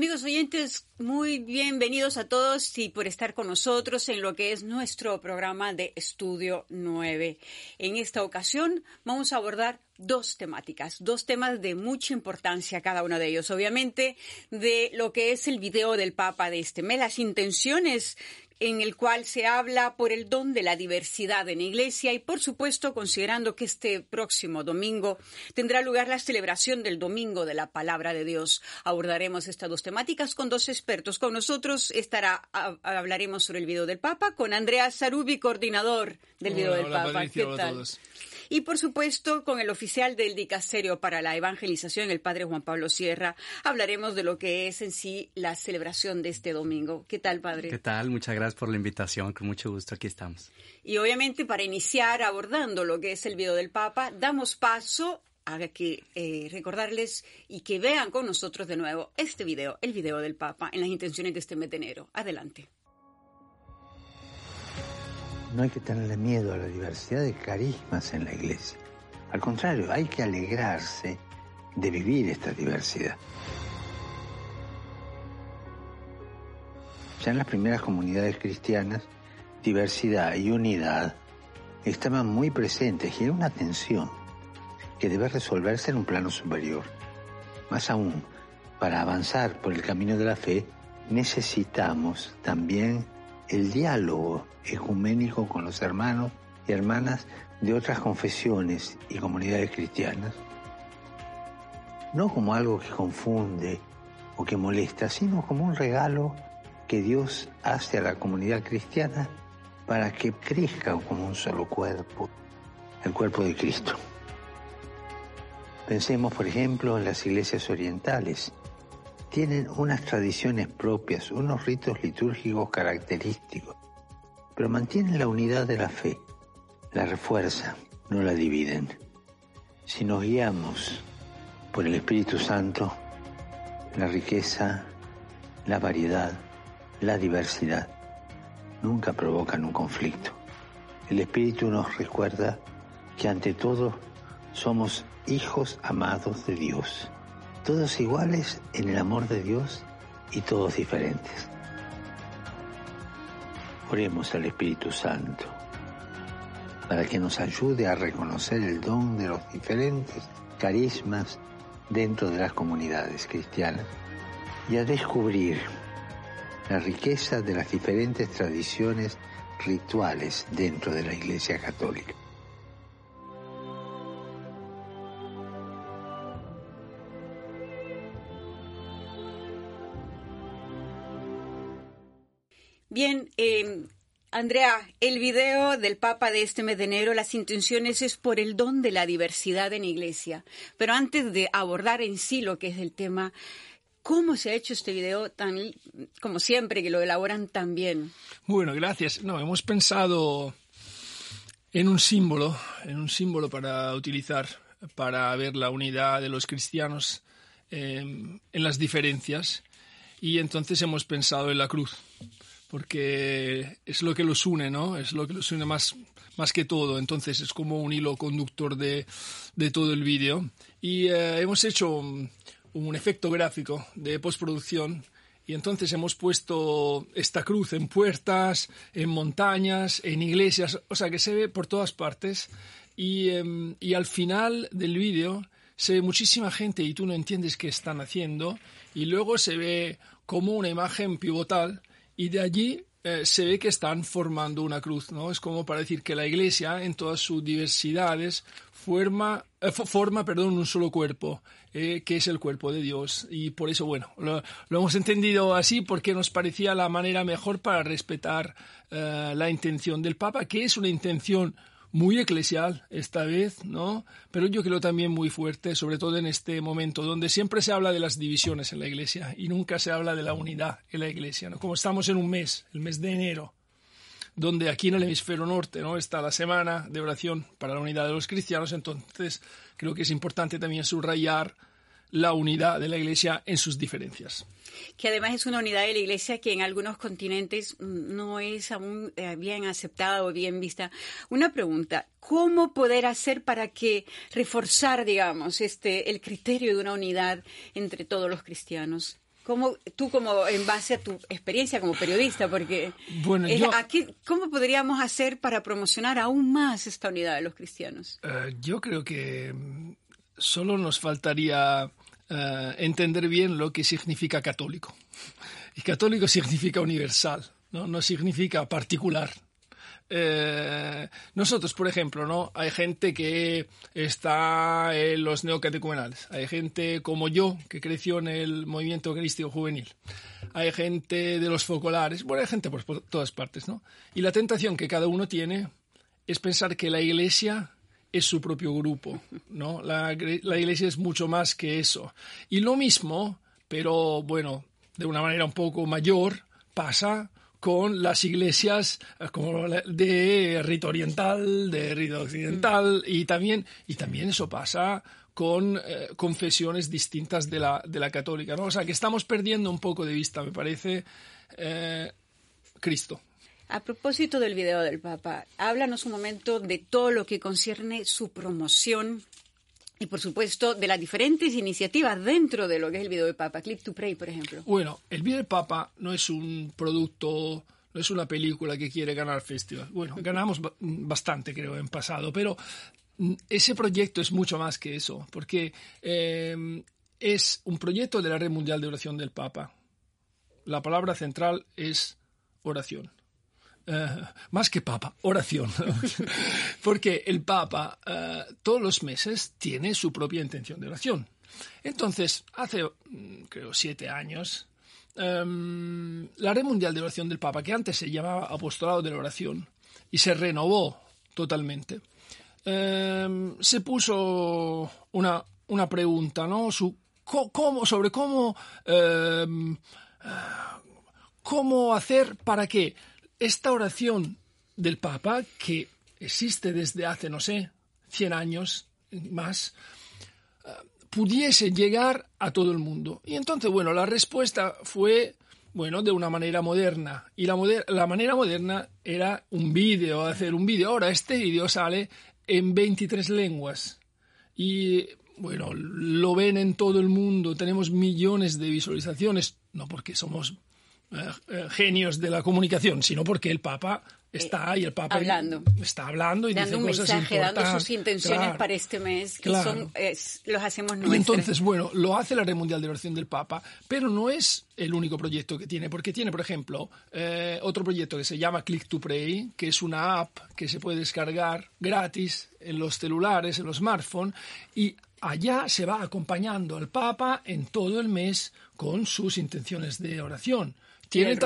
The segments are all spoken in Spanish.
Amigos oyentes, muy bienvenidos a todos y por estar con nosotros en lo que es nuestro programa de Estudio 9. En esta ocasión vamos a abordar dos temáticas, dos temas de mucha importancia cada uno de ellos. Obviamente, de lo que es el video del Papa de este mes, las intenciones en el cual se habla por el don de la diversidad en la Iglesia y, por supuesto, considerando que este próximo domingo tendrá lugar la celebración del Domingo de la Palabra de Dios. Abordaremos estas dos temáticas con dos expertos. Con nosotros estará, hablaremos sobre el video del Papa con Andrea Sarubi, coordinador del video del Papa. ¿Qué tal? Y por supuesto, con el oficial del Dicasterio para la Evangelización, el padre Juan Pablo Sierra, hablaremos de lo que es en sí la celebración de este domingo. ¿Qué tal, padre? ¿Qué tal? Muchas gracias por la invitación. Con mucho gusto aquí estamos. Y obviamente, para iniciar abordando lo que es el video del Papa, damos paso a que eh, recordarles y que vean con nosotros de nuevo este video, el video del Papa, en las intenciones de este mes de enero. Adelante. No hay que tenerle miedo a la diversidad de carismas en la iglesia. Al contrario, hay que alegrarse de vivir esta diversidad. Ya en las primeras comunidades cristianas, diversidad y unidad estaban muy presentes y era una tensión que debe resolverse en un plano superior. Más aún, para avanzar por el camino de la fe, necesitamos también el diálogo ecuménico con los hermanos y hermanas de otras confesiones y comunidades cristianas, no como algo que confunde o que molesta, sino como un regalo que Dios hace a la comunidad cristiana para que crezca como un solo cuerpo, el cuerpo de Cristo. Pensemos, por ejemplo, en las iglesias orientales, tienen unas tradiciones propias, unos ritos litúrgicos característicos, pero mantienen la unidad de la fe, la refuerzan, no la dividen. Si nos guiamos por el Espíritu Santo, la riqueza, la variedad, la diversidad, nunca provocan un conflicto. El Espíritu nos recuerda que ante todo somos hijos amados de Dios todos iguales en el amor de Dios y todos diferentes. Oremos al Espíritu Santo para que nos ayude a reconocer el don de los diferentes carismas dentro de las comunidades cristianas y a descubrir la riqueza de las diferentes tradiciones rituales dentro de la Iglesia Católica. Bien, eh, Andrea, el video del Papa de este mes de enero, las intenciones es por el don de la diversidad en iglesia. Pero antes de abordar en sí lo que es el tema, ¿cómo se ha hecho este video tan, como siempre, que lo elaboran tan bien? Bueno, gracias. No, hemos pensado en un símbolo, en un símbolo para utilizar para ver la unidad de los cristianos eh, en las diferencias y entonces hemos pensado en la cruz porque es lo que los une, ¿no? Es lo que los une más, más que todo. Entonces es como un hilo conductor de, de todo el vídeo. Y eh, hemos hecho un, un, efecto gráfico de postproducción. Y entonces hemos puesto esta cruz en puertas, en montañas, en iglesias, o sea que se ve por todas partes. Y, eh, y al final del vídeo se ve muchísima gente y tú no entiendes qué están haciendo. Y luego se ve como una imagen pivotal y de allí eh, se ve que están formando una cruz, ¿no? Es como para decir que la Iglesia, en todas sus diversidades, forma, eh, forma perdón, un solo cuerpo, eh, que es el cuerpo de Dios. Y por eso, bueno, lo, lo, hemos entendido así porque nos parecía la manera mejor para respetar la intención del Papa, que es una intención muy eclesial esta vez, ¿no? Pero yo creo también muy fuerte, sobre todo en este momento, donde siempre se habla de las divisiones en la Iglesia y nunca se habla de la unidad en la Iglesia, ¿no? Como estamos en un mes, el mes de enero, donde aquí en el hemisferio norte, ¿no? Está la semana de oración para la unidad de los cristianos, entonces creo que es importante también subrayar la unidad de la Iglesia en sus diferencias. Que además es una unidad de la Iglesia que en algunos continentes no es aún eh, bien aceptada o bien vista. Una pregunta, ¿cómo poder hacer para que reforzar, digamos, este, el criterio de una unidad entre todos los cristianos? ¿Cómo, tú como en base a tu experiencia como periodista, porque bueno, aquí, ¿cómo podríamos hacer para promocionar aún más esta unidad de los cristianos? Eh, yo creo que solo nos faltaría eh, entender bien lo que significa católico. Y católico significa universal, no, no significa particular. Eh, nosotros, por ejemplo, ¿no? Hay gente que está en los neocatecumenales, hay gente como yo que creció en el movimiento crístico juvenil, hay gente de los focolares, bueno, hay gente por, todas partes, ¿no? Y la tentación que cada uno tiene es pensar que la iglesia es su propio grupo, ¿no? La, iglesia es mucho más que eso. Y lo mismo, pero bueno, de una manera un poco mayor, pasa con las iglesias eh, como de rito oriental, de rito occidental, y también, y también eso pasa con eh, confesiones distintas de la, de la católica. O sea, que estamos perdiendo un poco de vista, me parece, eh, Cristo. A propósito del video del Papa, háblanos un momento de todo lo que concierne su promoción y por supuesto de las diferentes iniciativas dentro de lo que es el video de Papa, Clip to Pray, por ejemplo. Bueno, el video de Papa no es un producto, no es una película que quiere ganar festival. Bueno, ganamos bastante, creo, en pasado, pero mm, ese proyecto es mucho más que eso, porque em, es un proyecto de la Red Mundial de Oración del Papa. La palabra central es oración. Eh, más que papa, oración. Porque el papa eh, todos los meses tiene su propia intención de oración. Entonces, hace, mm, creo, siete años, em, la Red Mundial de Oración del Papa, que antes se llamaba Apostolado de la Oración, y se renovó totalmente, em, se puso una, una pregunta, ¿no? Su, cómo, sobre cómo, em, cómo hacer para que esta oración del Papa, que existe desde hace, no sé, 100 años más, eh, pudiese llegar a todo el mundo. Y entonces, bueno, la respuesta fue, bueno, de una manera moderna. Y la, la manera moderna era un vídeo, hacer un vídeo. Ahora este vídeo sale en 23 lenguas. Y bueno, lo ven en todo el mundo, tenemos millones de visualizaciones, no porque somos eh, eh, genios de la comunicación, sino porque el Papa está y el Papa hablando. está hablando y dando dice un cosas mensaje, dando sus intenciones para este mes, que son, los hacemos nuestros. Y entonces, bueno, lo hace la Red Mundial de Oración del Papa, pero no es el único proyecto que tiene, porque tiene, por ejemplo, eh, otro proyecto que se llama Click to Pray, que es una app que se puede descargar gratis en los celulares, en los smartphones, y allá se va acompañando al Papa en todo el mes con sus intenciones de oración. Tiene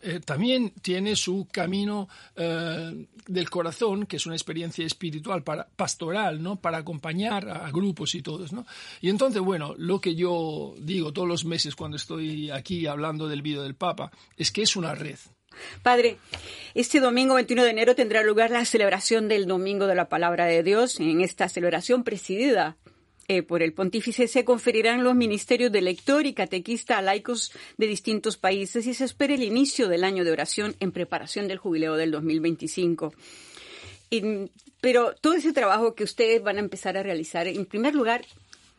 eh, también tiene su camino eh, del corazón, que es una experiencia espiritual para, pastoral, ¿no? Para acompañar a, grupos y todos, ¿no? Y entonces, bueno, lo que yo digo todos los meses cuando estoy aquí hablando del vídeo del Papa es que es una red. Padre, este domingo 21 de enero tendrá lugar la celebración del Domingo de la Palabra de Dios. En esta celebración presidida eh, por el pontífice se conferirán los ministerios de lector y catequista a laicos de distintos países y se espera el inicio del año de oración en preparación del jubileo del 2025. pero todo ese trabajo que ustedes van a empezar a realizar, en primer lugar,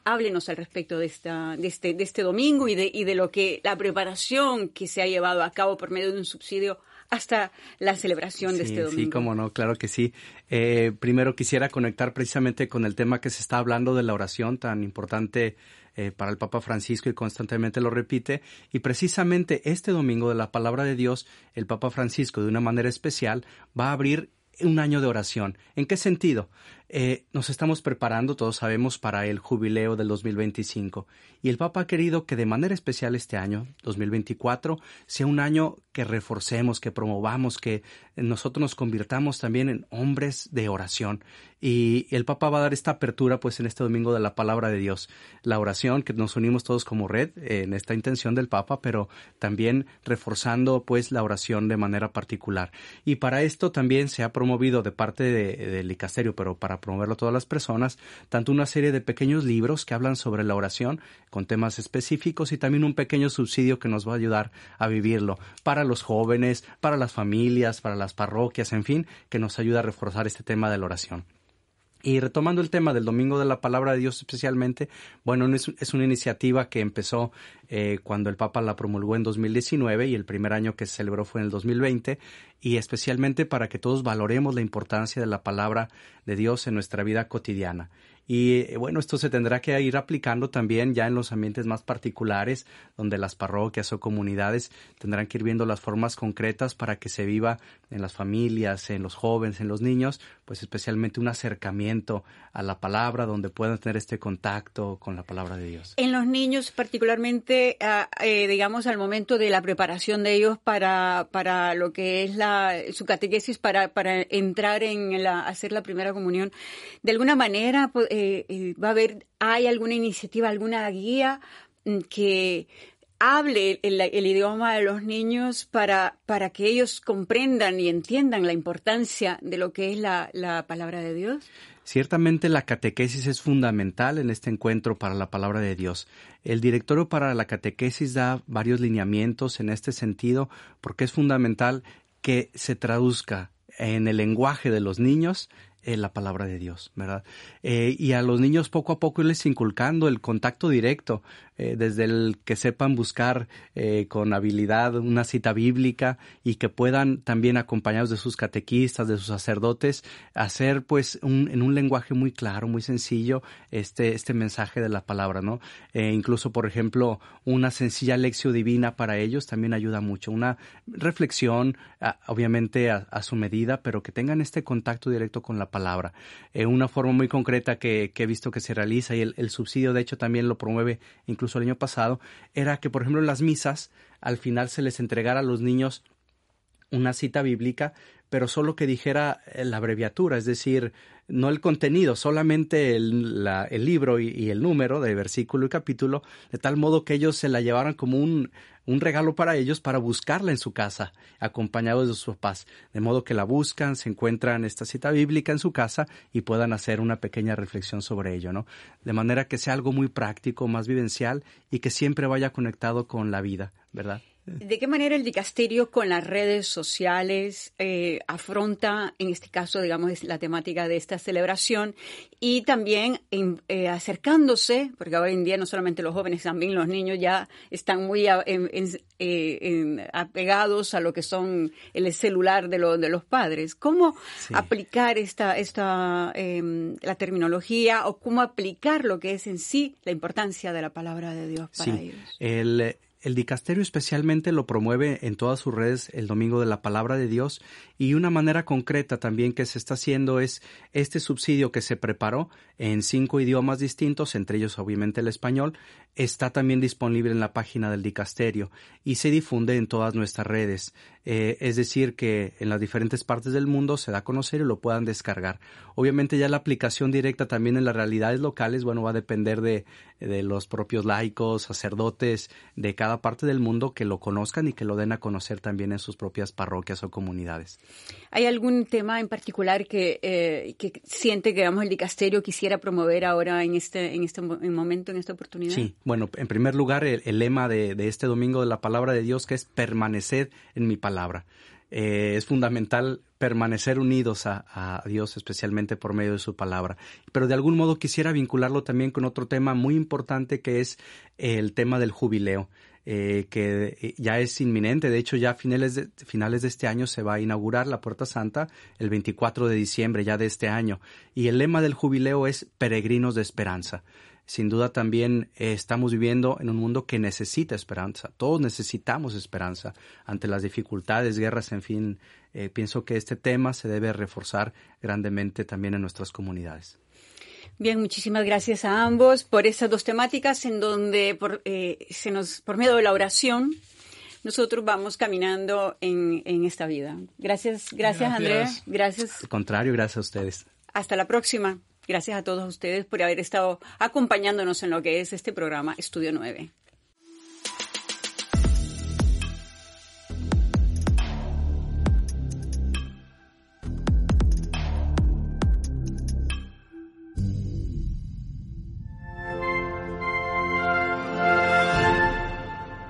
háblenos al respecto de, esta, de, este, de este domingo y de, y de lo que la preparación que se ha llevado a cabo por medio de un subsidio hasta la celebración de este domingo. Sí, como no, claro que sí. Eh, primero quisiera conectar precisamente con el tema que se está hablando de la oración tan importante eh, para el Papa Francisco y constantemente lo repite. Y precisamente este domingo de la palabra de Dios, el Papa Francisco de una manera especial va a abrir un año de oración. ¿En qué sentido? Eh, nos estamos preparando, todos sabemos, para el jubileo del 2025 y el Papa ha querido que de manera especial este año, 2024, sea un año que reforcemos, que promovamos, que nosotros nos convirtamos también en hombres de oración. Y el Papa va a dar esta apertura pues en este domingo de la palabra de Dios. La oración, que nos unimos todos como red en esta intención del Papa, pero también reforzando pues la oración de manera particular. Y para esto también se ha promovido de parte del Icasterio, pero para promoverlo a todas las personas, tanto una serie de pequeños libros que hablan sobre la oración con temas específicos y también un pequeño subsidio que nos va a ayudar a vivirlo para los jóvenes, para las familias, para las parroquias, en fin, que nos ayuda a reforzar este tema de la oración. Y retomando el tema del Domingo de la Palabra de Dios especialmente, bueno, es, es una iniciativa que empezó eh, cuando el Papa la promulgó en 2019 y el primer año que se celebró fue en el 2020 y especialmente para que todos valoremos la importancia de la palabra de Dios en nuestra vida cotidiana. Y eh, bueno, esto se tendrá que ir aplicando también ya en los ambientes más particulares, donde las parroquias o comunidades tendrán que ir viendo las formas concretas para que se viva en las familias, en los jóvenes, en los niños, pues especialmente un acercamiento a la palabra, donde puedan tener este contacto con la palabra de Dios. En los niños, particularmente, ah, eh, digamos, al momento de la preparación de ellos para, para lo que es la, su catequesis, para, para entrar en la, hacer la primera comunión, de alguna manera, eh, eh, va a haber, hay alguna iniciativa, alguna guía mm, que hable el, idioma de los niños para, para que ellos comprendan y entiendan la importancia de lo que es la, la palabra de Dios? Ciertamente la catequesis es fundamental en este encuentro para la palabra de Dios. El directorio para la catequesis da varios lineamientos en este sentido porque es fundamental que se traduzca en el lenguaje de los niños eh, la palabra de Dios, ¿verdad? Eh, y a los niños poco a poco irles inculcando el contacto directo, eh, desde el que sepan buscar con habilidad una cita bíblica y que puedan también acompañados de sus catequistas, de sus sacerdotes, hacer pues un, en un lenguaje muy claro, muy sencillo, este, este mensaje de la palabra, ¿no? incluso, por ejemplo, una sencilla lección divina para ellos también ayuda mucho, una reflexión, obviamente a, a su medida, pero que tengan este contacto directo con la palabra. Eh, una forma muy concreta que, he visto que se realiza y el, subsidio de hecho también lo promueve incluso el año pasado, era que por ejemplo en las misas al final se les entregara a los niños una cita bíblica, pero solo que dijera eh, la abreviatura, es decir, no el contenido, solamente el, libro y, el número de versículo y capítulo, de tal modo que ellos se la llevaran como un, un regalo para ellos para buscarla en su casa, acompañados de sus papás, de modo que la buscan, se encuentran esta cita bíblica en su casa y puedan hacer una pequeña reflexión sobre ello, ¿no? De manera que sea algo muy práctico, más vivencial y que siempre vaya conectado con la vida, ¿verdad? ¿De qué manera el dicasterio con las redes sociales eh, afronta, en este caso, digamos, la temática de esta celebración y también eh, acercándose, porque ahora en día no solamente los jóvenes, también los niños ya están muy eh, apegados a lo que son el celular de, de los padres? ¿Cómo aplicar esta, esta em, la terminología o cómo aplicar lo que es en sí la importancia de la palabra de Dios para ellos? El, el dicasterio especialmente lo promueve en todas sus redes el Domingo de la Palabra de Dios y una manera concreta también que se está haciendo es este subsidio que se preparó en cinco idiomas distintos, entre ellos obviamente el español, está también disponible en la página del dicasterio y se difunde en todas nuestras redes. Eh, es decir, que en las diferentes partes del mundo se da a conocer y lo puedan descargar. Obviamente ya la aplicación directa también en las realidades locales, bueno, va a depender de, de los propios laicos, sacerdotes de cada parte del mundo que lo conozcan y que lo den a conocer también en sus propias parroquias o comunidades. ¿Hay algún tema en particular que, eh, que siente que digamos, el dicasterio quisiera promover ahora en este, en este momento, en esta oportunidad? Sí, bueno, en primer lugar, el, lema de, este domingo de la palabra de Dios, que es permanecer en mi palabra. Eh, es fundamental permanecer unidos a, Dios, especialmente por medio de su palabra. Pero de algún modo quisiera vincularlo también con otro tema muy importante que es el tema del jubileo. Eh, que eh, ya es inminente. De hecho, ya a finales de, finales de este año se va a inaugurar la Puerta Santa el 24 de diciembre ya de este año. Y el lema del jubileo es Peregrinos de Esperanza sin duda también eh, estamos viviendo en un mundo que necesita esperanza. Todos necesitamos esperanza ante las dificultades, guerras, en fin. pienso que este tema se debe reforzar grandemente también en nuestras comunidades. Bien, muchísimas gracias a ambos por esas dos temáticas en donde por, eh, se nos, por medio de la oración nosotros vamos caminando en, en esta vida. Gracias, gracias, Andrea. Gracias. Al contrario, gracias a ustedes. Hasta la próxima. Gracias a todos ustedes por haber estado acompañándonos en lo que es este programa Estudio 9.